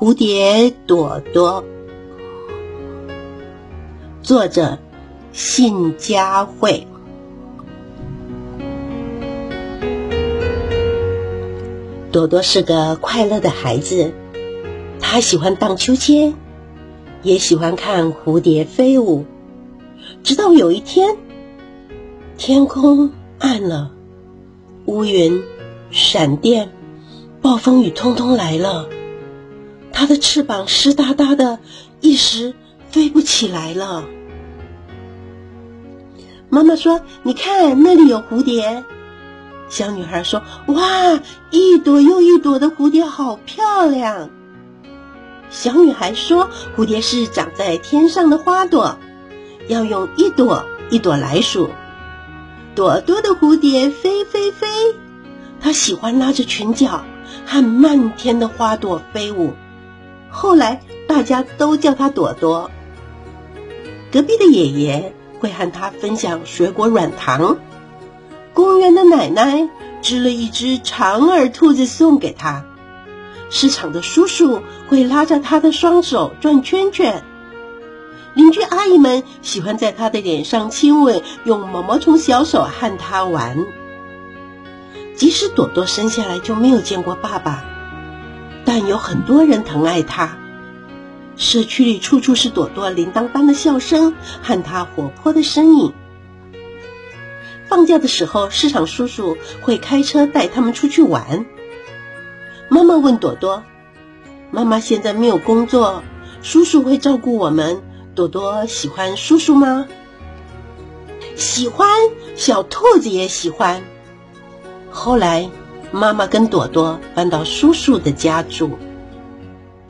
蝴蝶朵朵，作者信佳慧。朵朵是个快乐的孩子，他喜欢荡秋千，也喜欢看蝴蝶飞舞。直到有一天，天空暗了，乌云、闪电、暴风雨通通来了。它的翅膀湿哒哒的，一时飞不起来了。妈妈说：“你看，那里有蝴蝶。”小女孩说：“哇，一朵又一朵的蝴蝶，好漂亮。”小女孩说：“蝴蝶是长在天上的花朵，要用一朵一朵来数。朵朵的蝴蝶飞飞飞，它喜欢拉着裙角和漫天的花朵飞舞。”后来大家都叫他朵朵。隔壁的爷爷会和他分享水果软糖，公园的奶奶织了一只长耳兔子送给他，市场的叔叔会拉着他的双手转圈圈，邻居阿姨们喜欢在他的脸上亲吻，用毛毛虫小手和他玩。即使朵朵生下来就没有见过爸爸。但有很多人疼爱他，社区里处处是朵朵铃铛般的笑声和他活泼的身影。放假的时候，市场叔叔会开车带他们出去玩。妈妈问朵朵：“妈妈现在没有工作，叔叔会照顾我们。朵朵喜欢叔叔吗？”喜欢，小兔子也喜欢。后来。妈妈跟朵朵搬到叔叔的家住，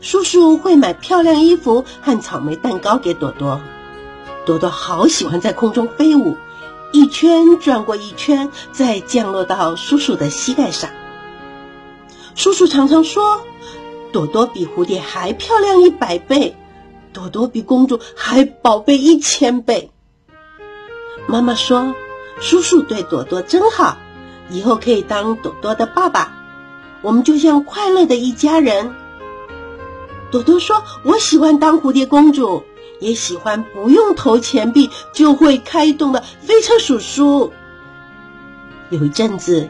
叔叔会买漂亮衣服和草莓蛋糕给朵朵。朵朵好喜欢在空中飞舞，一圈转过一圈，再降落到叔叔的膝盖上。叔叔常常说，朵朵比蝴蝶还漂亮一百倍，朵朵比公主还宝贝一千倍。妈妈说，叔叔对朵朵真好。以后可以当朵朵的爸爸，我们就像快乐的一家人。朵朵说：“我喜欢当蝴蝶公主，也喜欢不用投钱币就会开动的飞车叔叔。”有一阵子，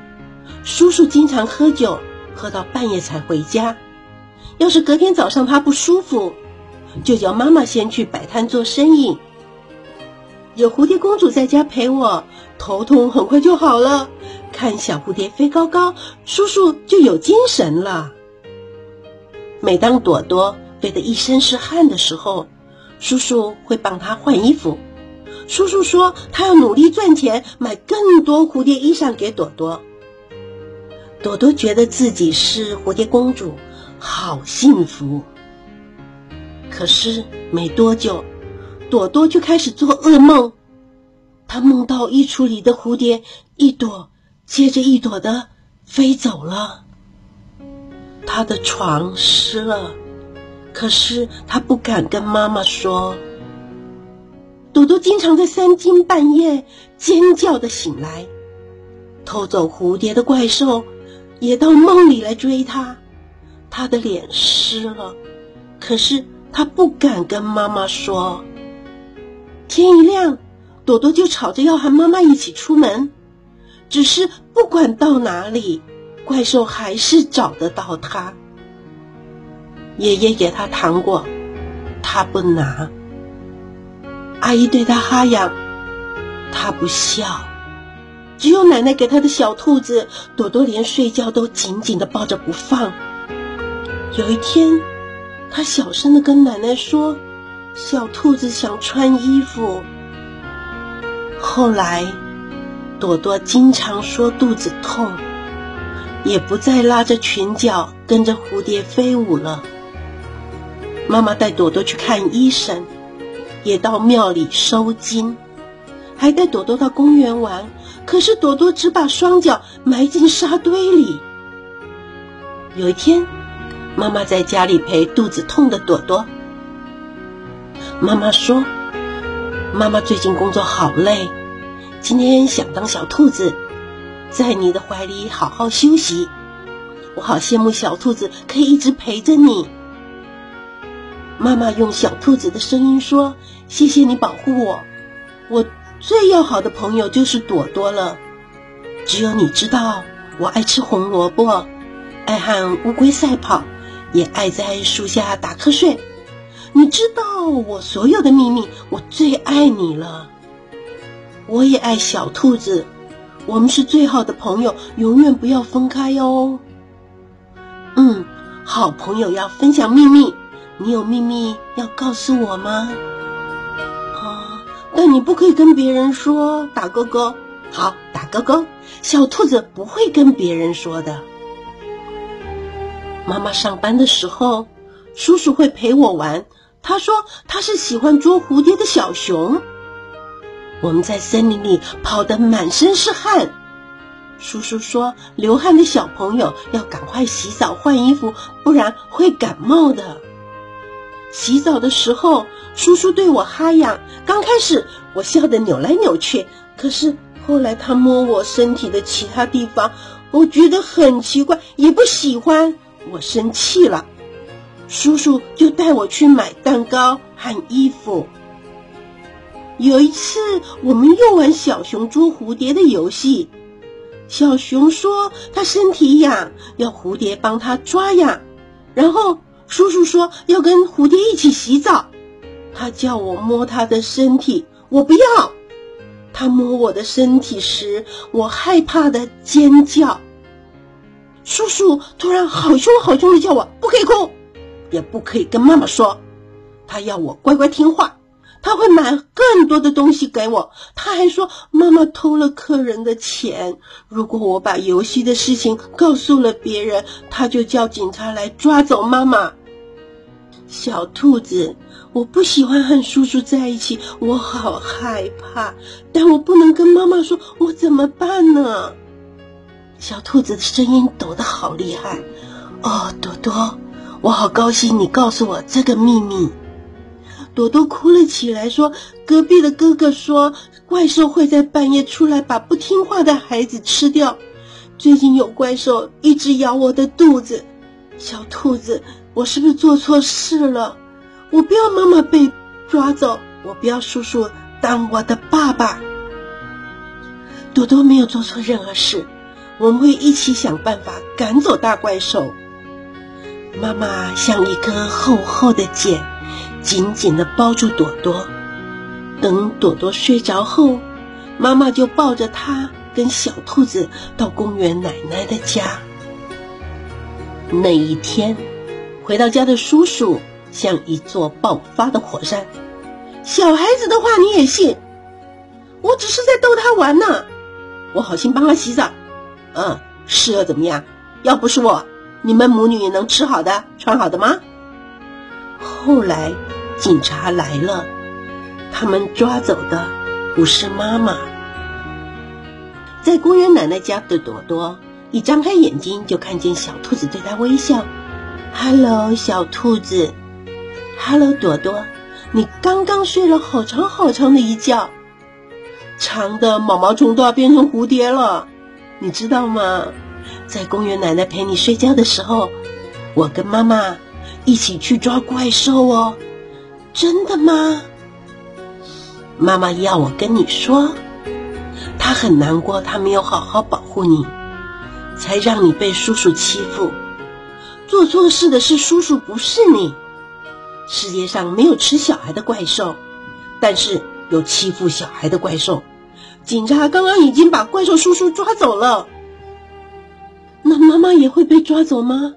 叔叔经常喝酒，喝到半夜才回家。要是隔天早上他不舒服，就叫妈妈先去摆摊做生意。有蝴蝶公主在家陪我，头痛很快就好了。看小蝴蝶飞高高，叔叔就有精神了。每当朵朵飞得一身是汗的时候，叔叔会帮她换衣服。叔叔说他要努力赚钱，买更多蝴蝶衣裳给朵朵。朵朵觉得自己是蝴蝶公主，好幸福。可是没多久，朵朵就开始做噩梦。她梦到衣橱里的蝴蝶一朵。接着一朵的飞走了，他的床湿了，可是他不敢跟妈妈说。朵朵经常在三更半夜尖叫的醒来，偷走蝴蝶的怪兽也到梦里来追他，他的脸湿了，可是他不敢跟妈妈说。天一亮，朵朵就吵着要和妈妈一起出门。只是不管到哪里，怪兽还是找得到他。爷爷给他糖果，他不拿；阿姨对他哈痒，他不笑。只有奶奶给他的小兔子朵朵，连睡觉都紧紧的抱着不放。有一天，他小声的跟奶奶说：“小兔子想穿衣服。”后来。朵朵经常说肚子痛，也不再拉着裙角跟着蝴蝶飞舞了。妈妈带朵朵去看医生，也到庙里收金，还带朵朵到公园玩。可是朵朵只把双脚埋进沙堆里。有一天，妈妈在家里陪肚子痛的朵朵。妈妈说：“妈妈最近工作好累。”今天想当小兔子，在你的怀里好好休息。我好羡慕小兔子可以一直陪着你。妈妈用小兔子的声音说：“谢谢你保护我，我最要好的朋友就是朵朵了。只有你知道，我爱吃红萝卜，爱和乌龟赛跑，也爱在树下打瞌睡。你知道我所有的秘密，我最爱你了。我也爱小兔子，我们是最好的朋友，永远不要分开哦。嗯，好朋友要分享秘密。”你有秘密要告诉我吗？啊，但你不可以跟别人说。打勾勾，好，打勾勾。小兔子不会跟别人说的。妈妈上班的时候，叔叔会陪我玩。他说他是喜欢捉蝴蝶的小熊。我们在森林里跑得满身是汗。叔叔说，流汗的小朋友要赶快洗澡换衣服，不然会感冒的。洗澡的时候，叔叔对我哈痒。刚开始我笑得扭来扭去，可是后来他摸我身体的其他地方，我觉得很奇怪，也不喜欢。我生气了，叔叔就带我去买蛋糕和衣服。有一次，我们又玩小熊捉蝴蝶的游戏。小熊说他身体痒，要蝴蝶帮他抓痒，然后。叔叔说要跟蝴蝶一起洗澡，他叫我摸他的身体，我不要。他摸我的身体时，我害怕的尖叫。叔叔突然好凶好凶的叫我不可以哭，也不可以跟妈妈说。他要我乖乖听话，他会买更多的东西给我。他还说妈妈偷了客人的钱，如果我把游戏的事情告诉了别人，他就叫警察来抓走妈妈。小兔子，我不喜欢和叔叔在一起，我好害怕，但我不能跟妈妈说，我怎么办呢？小兔子的声音抖得好厉害。哦，朵朵，我好高兴你告诉我这个秘密。朵朵哭了起来，说：“隔壁的哥哥说，怪兽会在半夜出来把不听话的孩子吃掉。最近有怪兽一直咬我的肚子。”小兔子。我是不是做错事了？我不要妈妈被抓走，我不要叔叔当我的爸爸。朵朵没有做错任何事，我们会一起想办法赶走大怪兽。妈妈像一根厚厚的茧，紧紧的包住朵朵。等朵朵睡着后，妈妈就抱着她跟小兔子到公园奶奶的家。那一天。回到家的叔叔像一座爆发的火山。小孩子的话你也信？我只是在逗他玩呢。我好心帮他洗澡。嗯，是又怎么样？要不是我，你们母女能吃好的、穿好的吗？后来警察来了，他们抓走的不是妈妈。在公园奶奶家的朵朵一张开眼睛，就看见小兔子对她微笑。Hello，小兔子。Hello，朵朵。你刚刚睡了好长好长的一觉，长的毛毛虫都要变成蝴蝶了，你知道吗？在公园奶奶陪你睡觉的时候，我跟妈妈一起去抓怪兽哦。真的吗？妈妈要我跟你说，她很难过，她没有好好保护你，才让你被叔叔欺负。做错事的是叔叔，不是你。世界上没有吃小孩的怪兽，但是有欺负小孩的怪兽。警察刚刚已经把怪兽叔叔抓走了。那妈妈也会被抓走吗？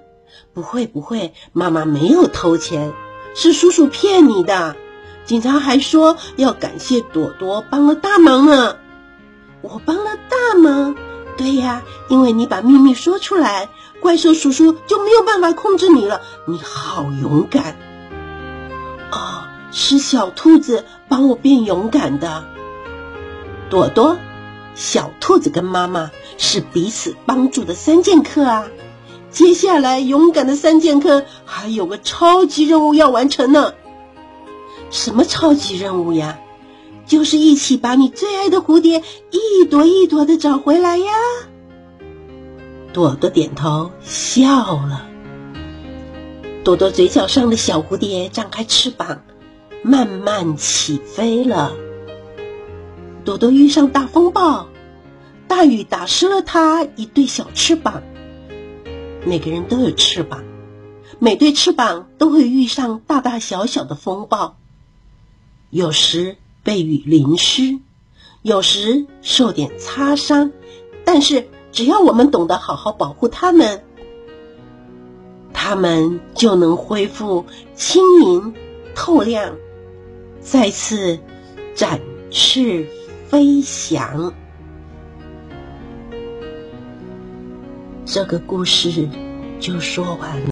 不会，不会，妈妈没有偷钱，是叔叔骗你的。警察还说要感谢朵朵帮了大忙呢。我帮了大忙？对呀，因为你把秘密说出来。怪兽叔叔就没有办法控制你了。你好勇敢哦！是小兔子帮我变勇敢的。朵朵，小兔子跟妈妈是彼此帮助的三剑客啊。接下来，勇敢的三剑客还有个超级任务要完成呢。什么超级任务呀？就是一起把你最爱的蝴蝶一朵一朵的找回来呀。朵朵点头笑了。朵朵嘴角上的小蝴蝶张开翅膀，慢慢起飞了。朵朵遇上大风暴，大雨打湿了它一对小翅膀。每个人都有翅膀，每对翅膀都会遇上大大小小的风暴，有时被雨淋湿，有时受点擦伤，但是只要我们懂得好好保护它们。它们就能恢复轻盈、透亮，再次展翅飞翔。这个故事就说完了。